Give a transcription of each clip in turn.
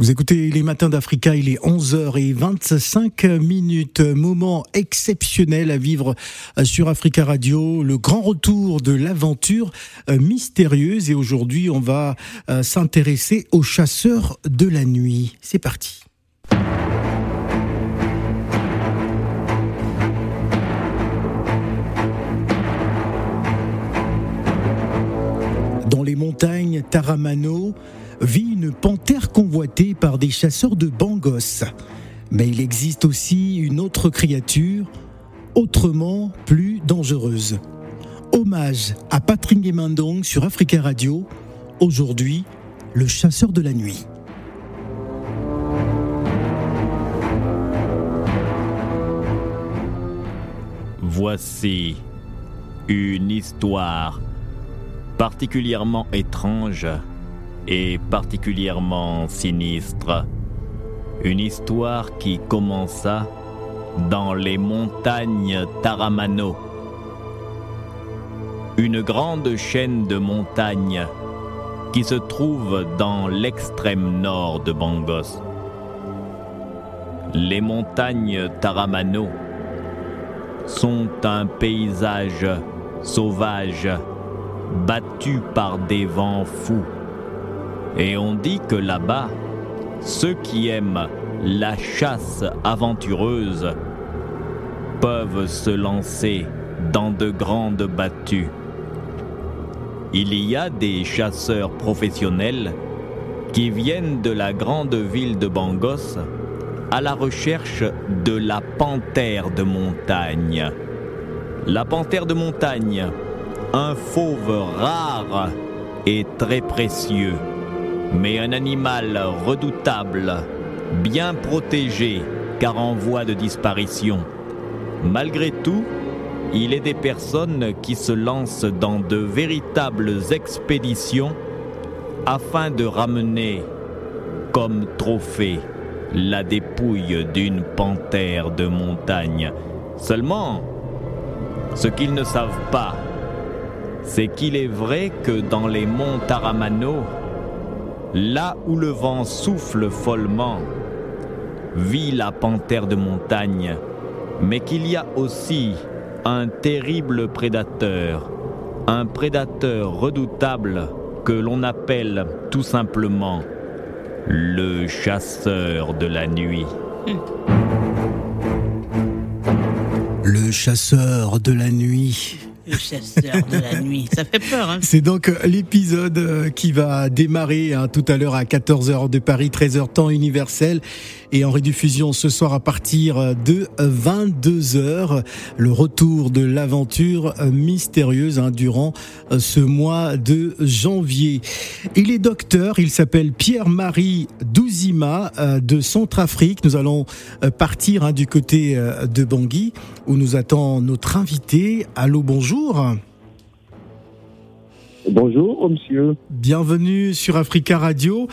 Vous écoutez les matins d'Africa, il est 11h25 minutes. Moment exceptionnel à vivre euh, sur Africa Radio, le grand retour de l'aventure euh, mystérieuse. Et aujourd'hui, on va euh, s'intéresser aux chasseurs de la nuit. C'est parti. Dans les montagnes Taramano, vit une panthère convoitée par des chasseurs de bangos. Mais il existe aussi une autre créature, autrement plus dangereuse. Hommage à Patrick Mandong sur Africa Radio, aujourd'hui, le chasseur de la nuit. Voici une histoire particulièrement étrange et particulièrement sinistre. Une histoire qui commença dans les montagnes Taramano. Une grande chaîne de montagnes qui se trouve dans l'extrême nord de Bangos. Les montagnes Taramano sont un paysage sauvage battu par des vents fous et on dit que là-bas, ceux qui aiment la chasse aventureuse peuvent se lancer dans de grandes battues. Il y a des chasseurs professionnels qui viennent de la grande ville de Bangos à la recherche de la panthère de montagne. La panthère de montagne, un fauve rare et très précieux mais un animal redoutable, bien protégé car en voie de disparition. Malgré tout, il est des personnes qui se lancent dans de véritables expéditions afin de ramener comme trophée la dépouille d'une panthère de montagne. Seulement, ce qu'ils ne savent pas, c'est qu'il est vrai que dans les monts Taramano, Là où le vent souffle follement, vit la panthère de montagne, mais qu'il y a aussi un terrible prédateur, un prédateur redoutable que l'on appelle tout simplement le chasseur de la nuit. Le chasseur de la nuit. Chasseur de la nuit. Ça fait peur, hein C'est donc euh, l'épisode euh, qui va démarrer hein, tout à l'heure à 14h de Paris, 13h temps universel et en rediffusion ce soir à partir de 22h. Le retour de l'aventure mystérieuse hein, durant euh, ce mois de janvier. Il est docteur, il s'appelle Pierre-Marie Douzima de Centrafrique. Nous allons partir hein, du côté de Bangui où nous attend notre invité. Allô, bonjour. Bonjour. monsieur. Bienvenue sur Africa Radio.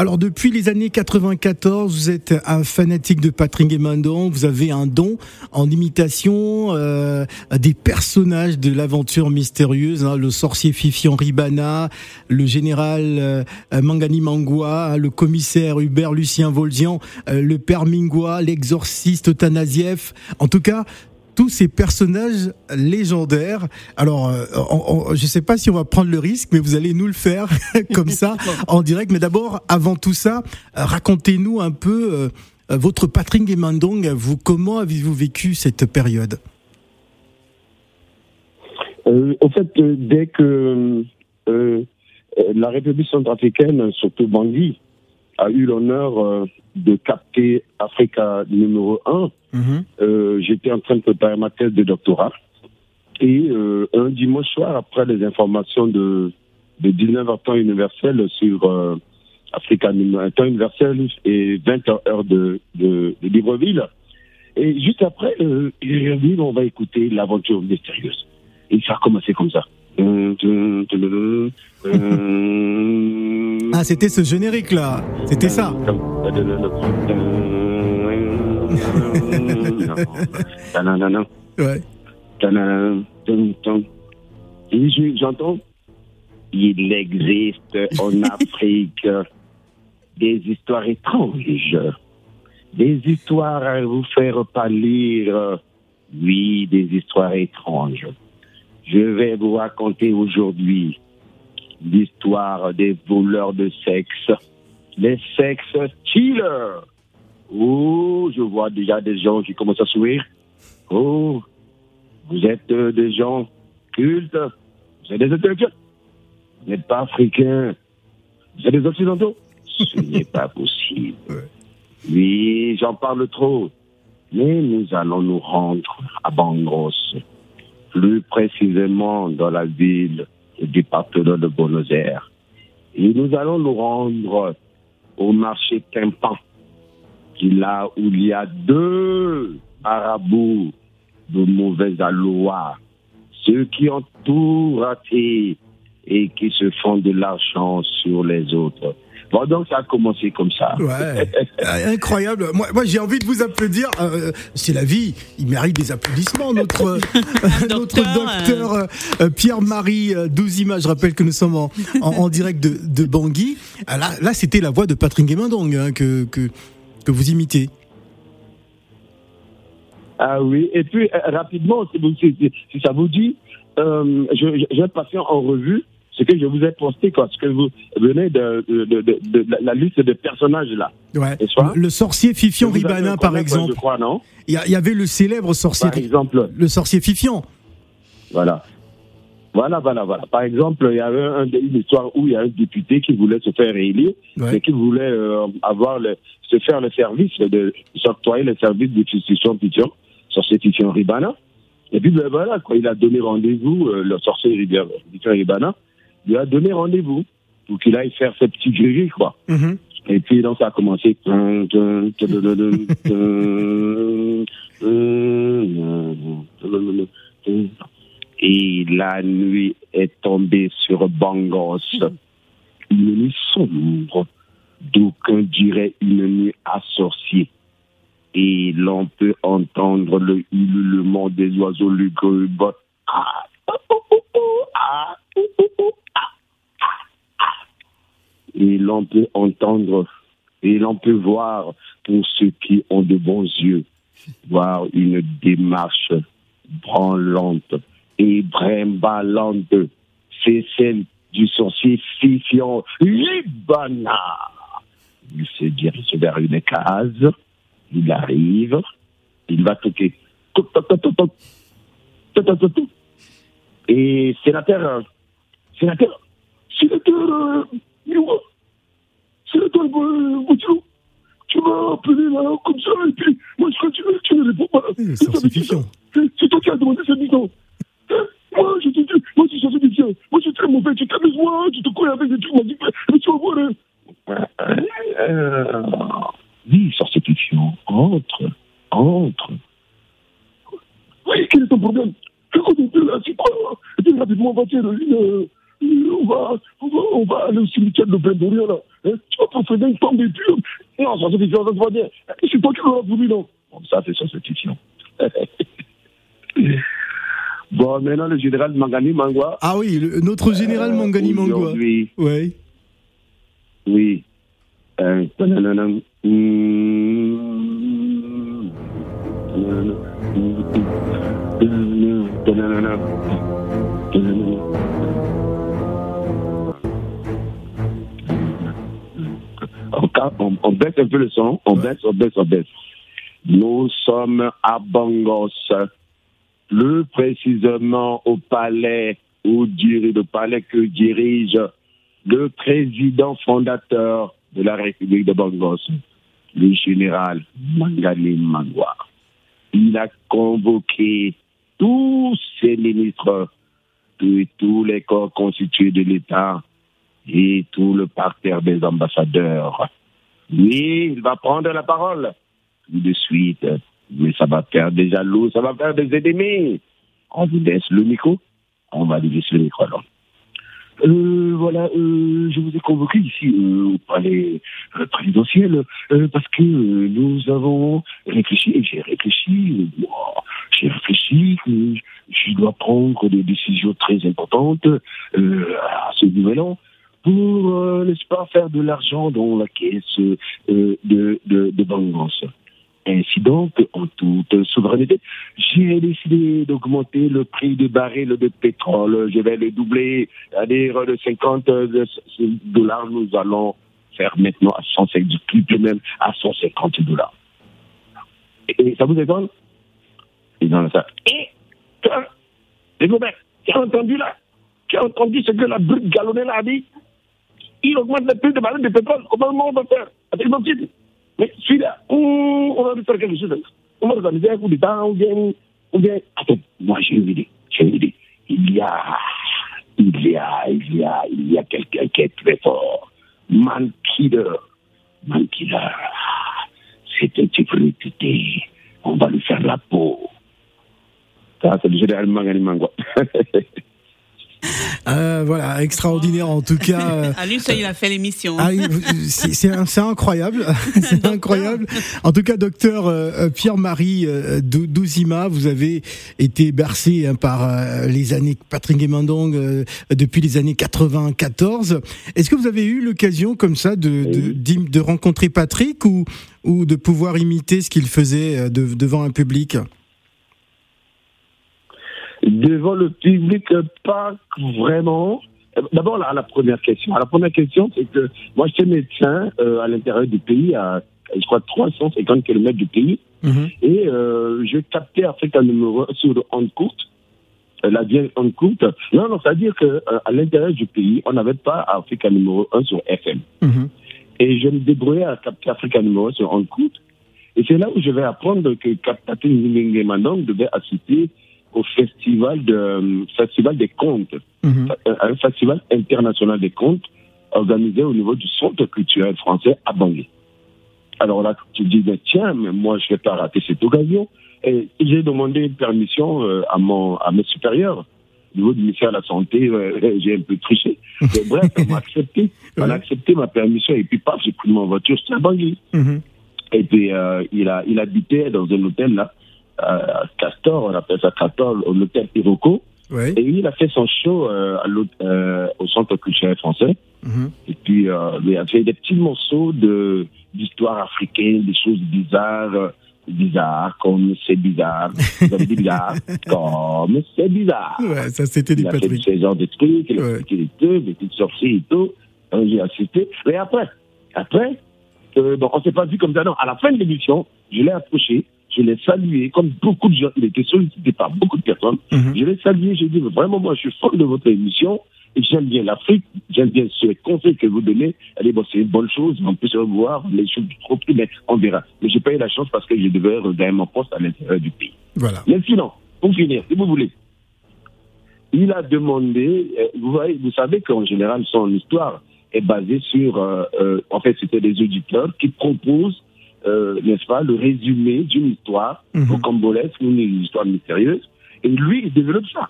Alors depuis les années 94, vous êtes un fanatique de Patrick Mandon. Vous avez un don en imitation euh, des personnages de l'aventure mystérieuse, hein, le sorcier Fifi Henri Bana, le général euh, Mangani Mangua, hein, le commissaire Hubert Lucien Volzian, euh, le père Mingua, l'exorciste Tanasiev. En tout cas, tous ces personnages légendaires. Alors, euh, je ne sais pas si on va prendre le risque, mais vous allez nous le faire comme ça, en direct. Mais d'abord, avant tout ça, euh, racontez-nous un peu euh, votre Patrick Mandong. Vous, comment avez-vous vécu cette période? Au fait, dès que la République centrafricaine, surtout Bangui, a eu l'honneur de capter Africa numéro 1, Mhm. Euh, j'étais en train de préparer ma thèse de doctorat. Et euh, un dimanche soir, après les informations de, de 19h temps universel sur euh, Africa temps universel et 20h heure de, de, de Libreville, et juste après, euh, j'ai dit, on va écouter l'aventure mystérieuse. Et ça a commencé comme ça. Ah, c'était ce générique-là. C'était ça. ouais. J'entends? Il existe en Afrique des histoires étranges, des histoires à vous faire pâlir, oui, des histoires étranges. Je vais vous raconter aujourd'hui l'histoire des voleurs de sexe, les sexes killers. Oh, je vois déjà des gens qui commencent à sourire. Oh, vous êtes euh, des gens cultes, vous êtes des intellectuels, vous n'êtes pas africains, vous êtes des occidentaux. Ce n'est pas possible. Oui, j'en parle trop. Mais nous allons nous rendre à Bangros, plus précisément dans la ville du département de Buenos Aires. Et nous allons nous rendre au marché Quimpan, qui là où il y a deux arabous de mauvais allois, ceux qui ont tout raté et qui se font de l'argent sur les autres. Bon, donc ça a commencé comme ça. Ouais, incroyable. Moi, moi j'ai envie de vous applaudir. Euh, c'est la vie. Il mérite des applaudissements, notre, notre docteur euh, euh, Pierre-Marie Douzima. Je rappelle que nous sommes en, en, direct de, de Bangui. Ah, là, là c'était la voix de Patrick Guémendong hein, que, que, que vous imitez. Ah oui, et puis rapidement, si, si, ça vous dit, je, je vais passer en revue ce que je vous ai posté, quoi, ce que vous venez de, de, de, la liste de personnages là. Ouais. Le sorcier Fifion Ribana, par exemple. Je crois, non? Il y, avait le célèbre sorcier. Par exemple. Le sorcier Fifion. Voilà. Voilà, voilà, voilà. Par exemple, il y avait un, une histoire où il y a un député qui voulait se faire élire et qui voulait euh, avoir le, se faire le service de s'octroyer le service de Fifion Fifion, sorcier Fifion Ribana. Et puis ben, voilà, quoi, il a donné rendez-vous, euh, le sorcier Fifion Ribana, lui a donné rendez-vous pour qu'il aille faire ses petits gris, quoi. Mm-hmm. Et puis, donc, ça a commencé. Et la nuit est tombée sur Bangos. Une nuit sombre, d'aucuns diraient une nuit à sorcier. Et l'on peut entendre le hurlement des oiseaux lugubres. Ah, oh, oh, oh, ah, et l'on peut entendre et l'on peut voir pour ceux qui ont de bons yeux, voir une démarche branlante et brimbalante. C'est celle du sorcier Libana. Il se dirige vers une case, il arrive, il va toquer. Et sénateur, sénateur, sénateur, c'est toi, Gauthier. Tu m'as appelé là, comme ça, et puis moi, je continue, tu ne réponds pas. C'est toi qui as demandé cette mission. Moi, je te dis, moi, je suis certifiant. Moi, je suis très mauvais. Tu t'amuses, moi, tu te connais avec des trucs magiques, mais tu vas voir. Hein. Oui, certifiant, entre, entre. Oui, quel est ton problème? Fais quoi là, c'est quoi Et puis rapidement, on va faire une on va, on va, on va aller au cimetière de Bendoria, là. Profiter une tombe et puis, non, ça c'est différent, ça se va dire. Qui l'auras voulu, non? Bon, ça, c'est ça, c'est fiction. bon, maintenant, le général Mangani Mangwa. Ah oui, le, notre général euh, Mangani Mangwa. Oui. Ouais. Oui. Euh, on, baisse un peu le son, on baisse, on baisse, on baisse. Nous sommes à Bangos, plus précisément au palais, où dirige, le palais que dirige le président fondateur de la République de Bangos, le général Mangani Mangwa. Il a convoqué tous ses ministres et tous les corps constitués de l'État et tout le parterre des ambassadeurs. Oui, il va prendre la parole tout de suite, mais ça va faire des jaloux, ça va faire des ennemis. On vous laisse le micro, on va lui laisser le micro alors. Euh, voilà, euh, je vous ai convoqué ici euh, au palais euh, présidentiel parce que nous avons réfléchi, et j'ai réfléchi, j'ai réfléchi que je dois prendre des décisions très importantes à ce nouvel an pour, euh, n'est-ce pas, faire de l'argent dans la caisse euh, de, de, de Ainsi donc, en toute souveraineté, j'ai décidé d'augmenter le prix du baril de pétrole. Je vais le doubler, c'est-à-dire de 50 dollars, nous allons faire maintenant à 150, du même à 150 dollars. Et, ça vous étonne? Et dans gobert, tu as entendu là Tu as entendu ce que la brute galonnée a dit? Il augmente le prix de baril de pétrole. Comment on va faire nos titres mais celui-là, on va faire quelque chose. On va organiser un coup d'État, ou bien, ou bien. Attends, moi j'ai une idée. J'ai une idée. Il y a, il y a, il y a, il y a quelqu'un qui est très fort. Man Killer. Man Killer. C'est un type réputé. On va lui faire la peau. Ça, c'est le général Manganimangwa. Euh, voilà, extraordinaire en tout cas. Euh, à lui, ça, il a fait l'émission. Ah, c'est incroyable, c'est incroyable. En tout cas, docteur euh, Pierre-Marie Douzima, vous avez été bercé hein, par les années Patrick Mandong depuis les années 94. Est-ce que vous avez eu l'occasion comme ça de, de, de, rencontrer Patrick ou, ou de pouvoir imiter ce qu'il faisait devant un public? Devant le public, pas vraiment. D'abord, à la première question. la première question, c'est que moi, j'étais médecin euh, à l'intérieur du pays, à, je crois, 350 km du pays. Mhm. Et euh, je captais Africa numéro 1 sur le hand courte, euh, la vieille hand courte. Non, non, c'est-à-dire qu'à l'intérieur du pays, on n'avait pas Africa numéro 1 sur FM. Mhm. Et je me débrouillais à capter Africa numéro 1 sur hand courte. Et c'est là où je vais apprendre que Captain Mandong devait assister au festival, de, festival des contes, mhm. un festival international des contes organisé au niveau du centre culturel français à Bangui. Alors là, tu dis, tiens, mais moi, je ne vais pas rater cette occasion. Et j'ai demandé une permission euh, à, mon, à mes supérieurs. Au niveau du ministère de la Santé, euh, j'ai un peu triché. Mais bref, on m'a accepté. On a accepté ma permission et puis, paf, j'ai pris mon voiture, j'étais à Bangui. Mhm. Et puis, euh, il, a, il habitait dans un hôtel là, à Castor, on appelle ça Castor, l'hôtel Iroko. Et il a fait son show euh, à euh, au Centre culturel français. Mhm. Et puis, euh, il a fait des petits morceaux de d'histoire africaine, des choses bizarres, bizarres, comme c'est bizarre. Vous avez dit bizarre, comme c'est bizarre. Ouais, ça c'était du Patrick. Il a fait ce genre de trucs, il a expliqué des trucs, des petites sorciers et tout. J'ai assisté. Mais après, après, euh, bon, on s'est pas vu comme ça. Non, à la fin de l'émission, je l'ai approché je l'ai salué, comme beaucoup de gens, il était sollicité par beaucoup de personnes. Mhm. Je l'ai salué, j'ai dit, vraiment, moi, je suis fan de votre émission, et j'aime bien l'Afrique, j'aime bien ce conseil que vous donnez. Allez, bon, c'est une bonne chose, on peut se revoir, les choses trop plus, mais on verra. Mais j'ai pas eu la chance parce que je devais regagner mon poste à l'intérieur du pays. Voilà. Mais sinon, pour finir, si vous voulez, il a demandé, euh, vous voyez, vous savez qu'en général, son histoire est basée sur, euh, euh, en fait, c'était des auditeurs qui proposent euh, n'est-ce pas, le résumé d'une histoire mmh. ou une histoire mystérieuse. Et lui, il développe ça.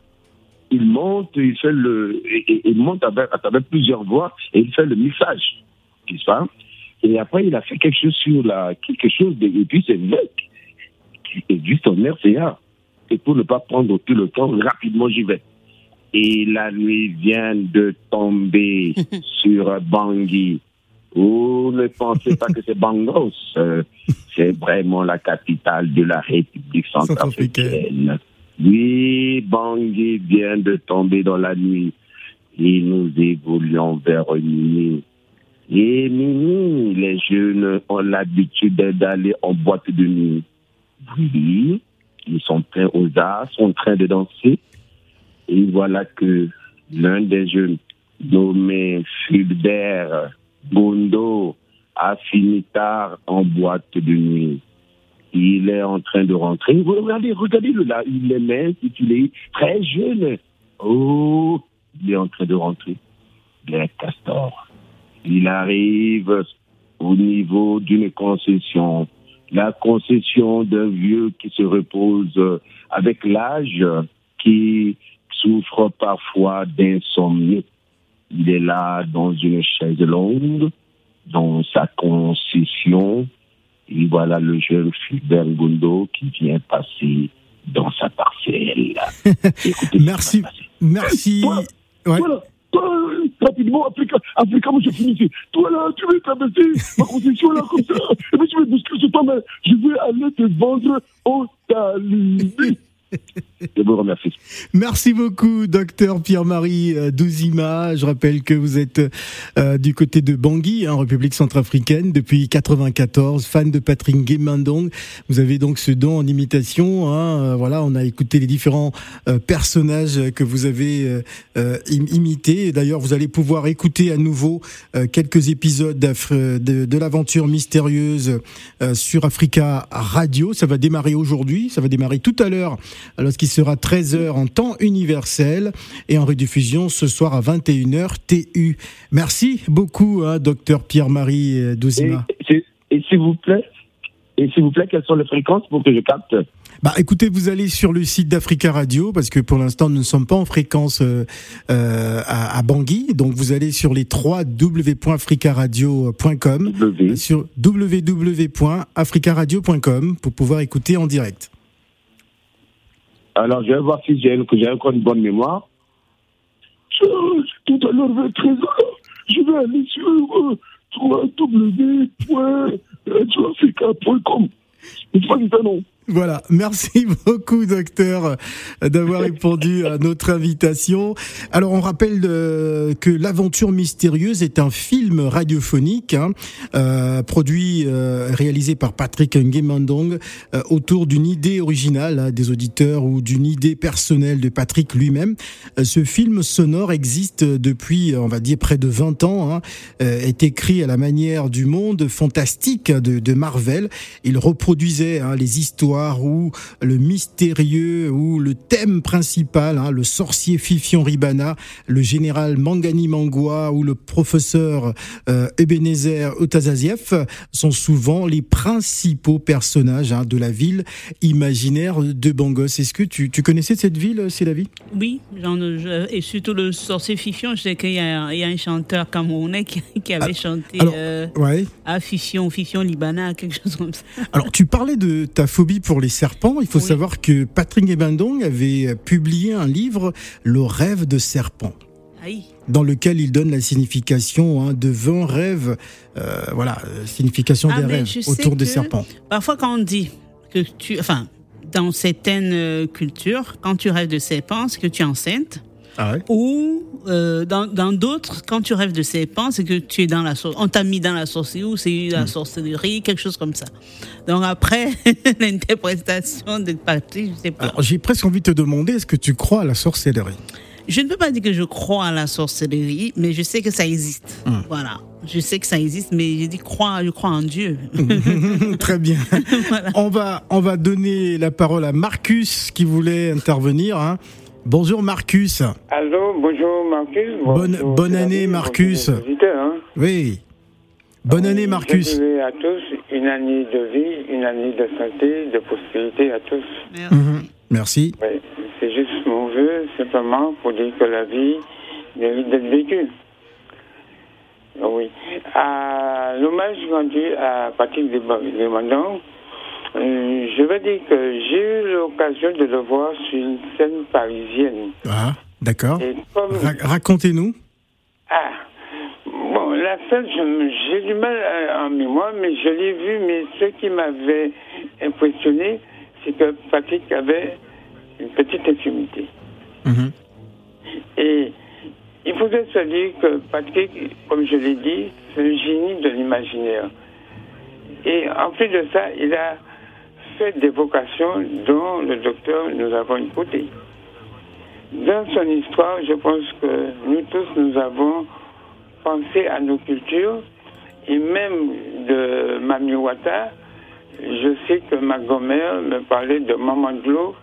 Il monte, il fait le, il monte à travers, plusieurs voix et il fait le message, n'est-ce pas? Et après, il a fait quelque chose sur la, quelque chose de, et puis c'est vrai, qui est juste en RCA. Et pour ne pas prendre tout le temps, rapidement j'y vais. Et la nuit vient de tomber sur Bangui. Vous ne pensez pas que c'est Bangos. Euh, c'est vraiment la capitale de la République centrafricaine. Oui, Bangui vient de tomber dans la nuit et nous évoluons vers minuit. Et minuit, les jeunes ont l'habitude d'aller en boîte de nuit. Oui, ils sont prêts aux arts, sont en train de danser. Et voilà que l'un des jeunes, nommé Fulbert, Bondo a fini tard en boîte de nuit. Il est en train de rentrer. Regardez, regardez-le là. Il est mince, il est très jeune. Oh, il est en train de rentrer. Les Castor. Il arrive au niveau d'une concession. La concession d'un vieux qui se repose avec l'âge, qui souffre parfois d'insomnie. Il est là dans une chaise longue, dans sa concession. Et voilà le jeune Fulbert Gondo qui vient passer dans sa parcelle. merci. Merci. Voilà. Voilà. rapidement, Africa, Africa, moi je finis. Toi là, tu veux traverser ma concession là comme ça. Et puis tu veux bousculer sur toi, mais je vais aller te vendre au Talibi. Je vous remercie. Merci beaucoup, docteur Pierre-Marie euh, Douzima. Je rappelle que vous êtes euh, du côté de Bangui, en République centrafricaine, depuis 94, fan de Patrick Guémandong. Vous avez donc ce don en imitation. Hein, euh, voilà, on a écouté les différents personnages que vous avez imités. D'ailleurs, vous allez pouvoir écouter à nouveau quelques épisodes de, l'aventure mystérieuse sur Africa Radio. Ça va démarrer aujourd'hui, ça va démarrer tout à l'heure sera 13h en temps universel et en rediffusion ce soir à 21h TU. Merci beaucoup, hein, docteur Pierre-Marie euh, Douzima. Et, s'il vous plaît, et s'il vous plaît, quelles sont les fréquences pour que je capte? Bah, écoutez, vous allez sur le site d'Africa Radio parce que pour l'instant nous ne sommes pas en fréquence euh, euh, à, Bangui, donc vous allez sur les 3 www.africaradio.com sur www.africaradio.com pour pouvoir écouter en direct. Alors, je vais voir si j'ai encore une bonne mémoire. Tout à l'heure, vers 13h, je vais aller sur www.radioafrica.com. C'est pas du nom. Voilà, merci beaucoup docteur d'avoir répondu à notre invitation. Alors on rappelle euh, que l'aventure mystérieuse est un film radiophonique hein, euh, produit euh, réalisé par Patrick Nguemandong euh, autour d'une idée originale hein, des auditeurs ou d'une idée personnelle de Patrick lui-même. ce film sonore existe depuis on va dire près de 20 ans, hein, est écrit à la manière du monde fantastique de, de Marvel. Il reproduisait hein, les histoires où le mystérieux, ou le thème principal, hein, le sorcier Fifion Ribana, le général Mangani Mangua ou le professeur euh, Ebenezer Otazaziev sont souvent les principaux personnages hein, de la ville imaginaire de Bangos. Est-ce que tu, connaissais cette ville, c'est la vie Oui, et surtout le sorcier Fifion. Je sais qu'il y, a un chanteur camerounais qui, avait ah, chanté euh, à Fifion, Fifion Libana, quelque chose comme ça. Alors, tu parlais de ta phobie pour les serpents, il faut savoir que Patrick Ebendong avait publié un livre, Le rêve de serpent. Dans lequel il donne la signification hein, de 20 rêves, euh, voilà, euh, signification ah, des rêves autour des serpents. Parfois, quand on dit que tu. Enfin, dans certaines euh, cultures, quand tu rêves de serpents, c'est que tu es enceinte. Ah ou euh, dans d'autres, quand tu rêves de serpents, c'est que tu es dans la on t'a mis dans la sorcellerie ou c'est la hmm. sorcellerie, quelque chose comme ça. Donc après, l'interprétation de Patrick, je sais pas. J'ai presque envie de te demander, est-ce que tu crois à la sorcellerie? Je ne peux pas dire que je crois à la sorcellerie, mais je sais que ça existe. Hmm. Voilà. Je sais que ça existe, mais je dis crois, je crois en Dieu. Très bien. On va on va donner la parole à Marcus qui voulait intervenir. Hein. Bonjour Marcus. Allô, bonjour Marcus. Bonne, bonne année Marcus. Hein. Oui. Bonne année Marcus. Je à tous une année de vie, une année de santé, de prospérité à tous. Merci. Mhm. c'est juste mon vœu, simplement pour dire que la vie mérite d'être vécue. Oui. L'hommage rendu à Patrick Demandant, euh, je veux dire que j'ai eu l'occasion de le voir sur une scène parisienne. Ah, d'accord. Racontez-nous. Ah, bon, la scène, j'ai du mal en mémoire, mais je l'ai vu, mais ce qui m'avait impressionné, c'est que Patrick avait une petite intimité. Mhm. Et il faudrait se dire que Patrick, comme je l'ai dit, c'est un génie de l'imaginaire. Et en plus de ça, il a des vocations dont le docteur nous avons écouté. Dans son histoire, je pense que nous tous, nous avons pensé à nos cultures et même de Mami Wata, je sais que ma grand-mère me parlait de Maman de l'eau,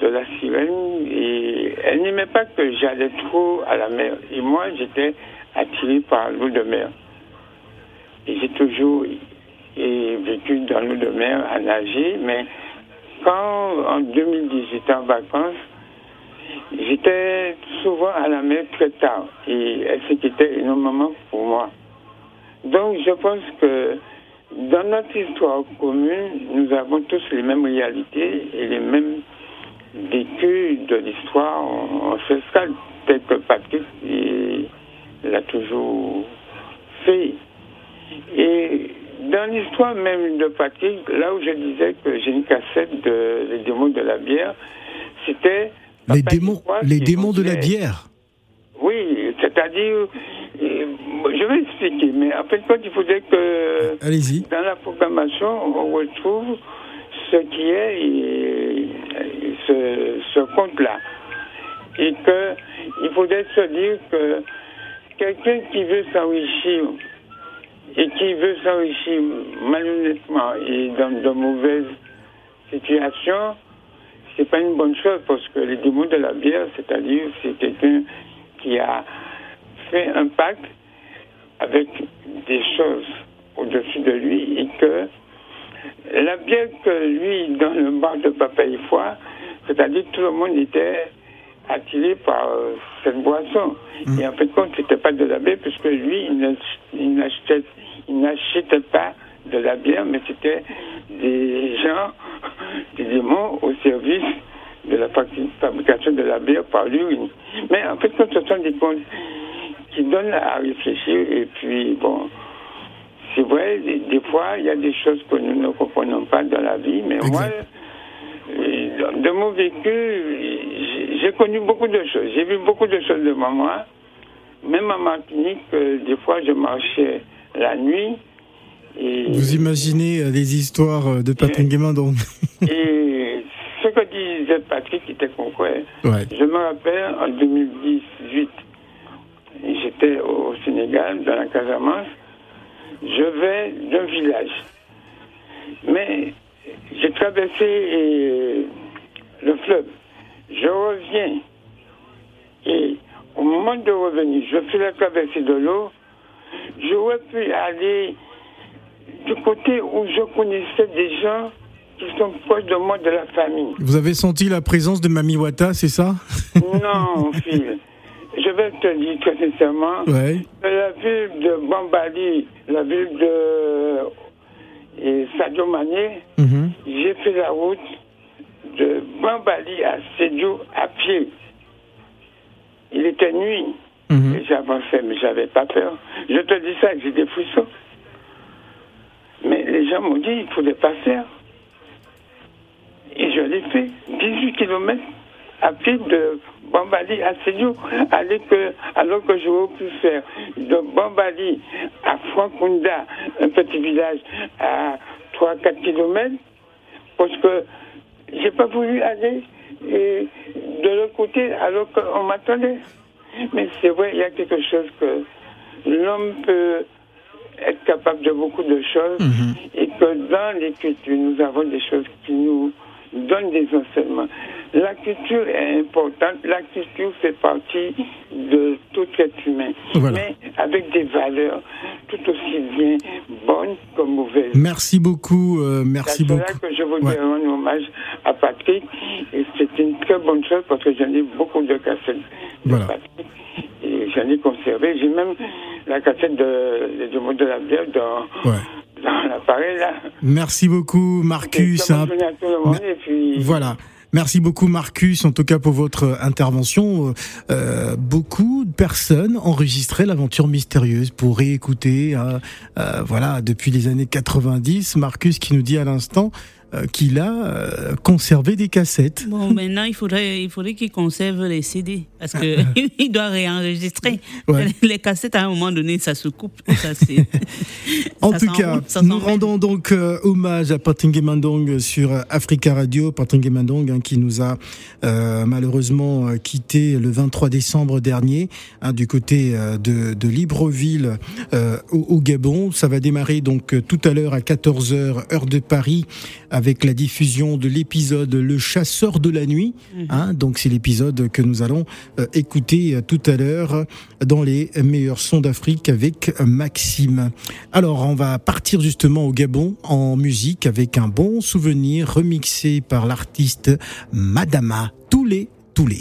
de la sirène, et elle n'aimait pas que j'allais trop à la mer. Et moi, j'étais attiré par l'eau de mer. Et j'ai toujours et vécu dans l'eau de mer à nager, mais quand en 2018 en vacances, j'étais souvent à la mer très tard et elle s'inquiétait énormément pour moi. Donc je pense que dans notre histoire commune, nous avons tous les mêmes réalités et les mêmes vécus de l'histoire ancestrale, tel que Patrick l'a toujours fait. Et dans l'histoire même de Patrick, là où je disais que j'ai une cassette de Les démons de la bière, c'était. Les démons, les démons de la bière Oui, c'est-à-dire. Je vais expliquer, mais en fait, il faudrait que. Allez-y. Dans la programmation, on retrouve ce qui est ce, ce compte-là. Et qu'il faudrait se dire que quelqu'un qui veut s'enrichir et qui veut s'enrichir malhonnêtement et dans de mauvaises situations, c'est pas une bonne chose parce que les démons de la bière, c'est-à-dire c'est quelqu'un qui a fait un pacte avec des choses au-dessus de lui et que la bière que lui, dans le bar de Papa et Foi, c'est-à-dire tout le monde était attiré par euh, cette boisson. Mm. Et en fait, compte, c'était pas de la bière, puisque lui, il n'achetait, il n'achetait pas de la bière, mais c'était des gens, des démons au service de la fabrication de la bière par l'urine. Mais en fait, quand ce sont des comptes qui donnent à réfléchir, et puis, bon, c'est vrai, des, fois, il y a des choses que nous ne comprenons pas dans la vie, mais moi, de mon vécu, j'ai connu beaucoup de choses. J'ai vu beaucoup de choses de moi. Même en Martinique, euh, des fois, je marchais la nuit. Et Vous imaginez euh, les histoires euh, de Patrick Guémandon Et ce que disait Patrick était concret. Je me rappelle en 2018, j'étais au Sénégal, dans la Casamance. Je vais d'un village. Mais j'ai traversé euh, le fleuve. Je reviens. Et au moment de revenir, je fais la traversée de l'eau. J'aurais pu aller du côté où je connaissais des gens qui sont proches de moi, de la famille. Vous avez senti la présence de Mami Wata, c'est ça? Non, fille. Je vais te dire très sincèrement, ouais. la ville de Bambali, la ville de et Sadio Mané, mhm. j'ai fait la route de Bambali à Sédio à pied. Il était nuit. Mhm. Et j'avançais, mais j'avais pas peur. Je te dis ça, j'ai des frissons. Mais les gens m'ont dit, il ne faudrait pas faire. Et je l'ai fait. 18 kilomètres à pied de Bambali à Sédio, alors que j'aurais pu faire de Bambali à Frankunda, un petit village à 3-4 km, parce que j'ai pas voulu aller de l'autre côté alors qu'on m'attendait. Mais c'est vrai, il y a quelque chose que l'homme peut être capable de beaucoup de choses mhm. et que dans les cultures, nous avons des choses qui nous donne des enseignements. La culture est importante, la culture fait partie de tout être humain, mais avec des valeurs tout aussi bien bonnes que mauvaises. Merci beaucoup, euh, merci beaucoup. C'est que je voudrais rendre hommage à Patrick, et c'est une très bonne chose parce que j'en ai beaucoup de cassettes de Patrick, et j'en ai conservé. J'ai même la cassette de, de, de la bière dans... Merci beaucoup, Marcus. Hein. Voilà. Merci beaucoup Marcus, en tout cas pour votre intervention. Euh, euh, beaucoup personnes enregistraient l'aventure mystérieuse pour réécouter. Hein. Euh, voilà, depuis les années 90, Marcus qui nous dit à l'instant euh, qu'il a euh, conservé des cassettes. Bon, maintenant, il faudrait, il faudrait qu'il conserve les CD, parce qu'il doit réenregistrer. Les cassettes, à un moment donné, ça se coupe. Ça, en tout cas, nous rendons donc euh, hommage à Patrick Mandong sur Africa Radio. Patrick Mandong hein, qui nous a malheureusement quitté le 23 décembre dernier hein, du côté de, de, Libreville au, au, Gabon. Ça va démarrer donc tout à l'heure à 14h, heure de Paris, avec la diffusion de l'épisode Le chasseur de la nuit. Mhm. Hein, donc c'est l'épisode que nous allons euh, écouter euh, tout à l'heure dans les meilleurs sons d'Afrique avec Maxime. Alors on va partir justement au Gabon en musique avec un bon souvenir remixé par l'artiste Madama Toulé Toulé.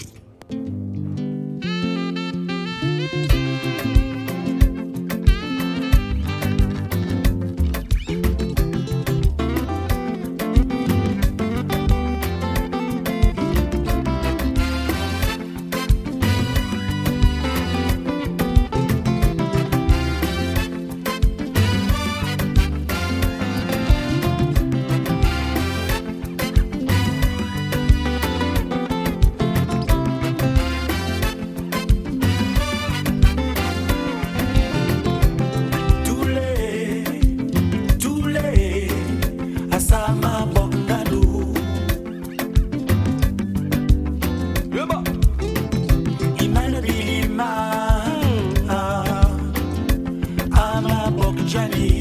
Daddy.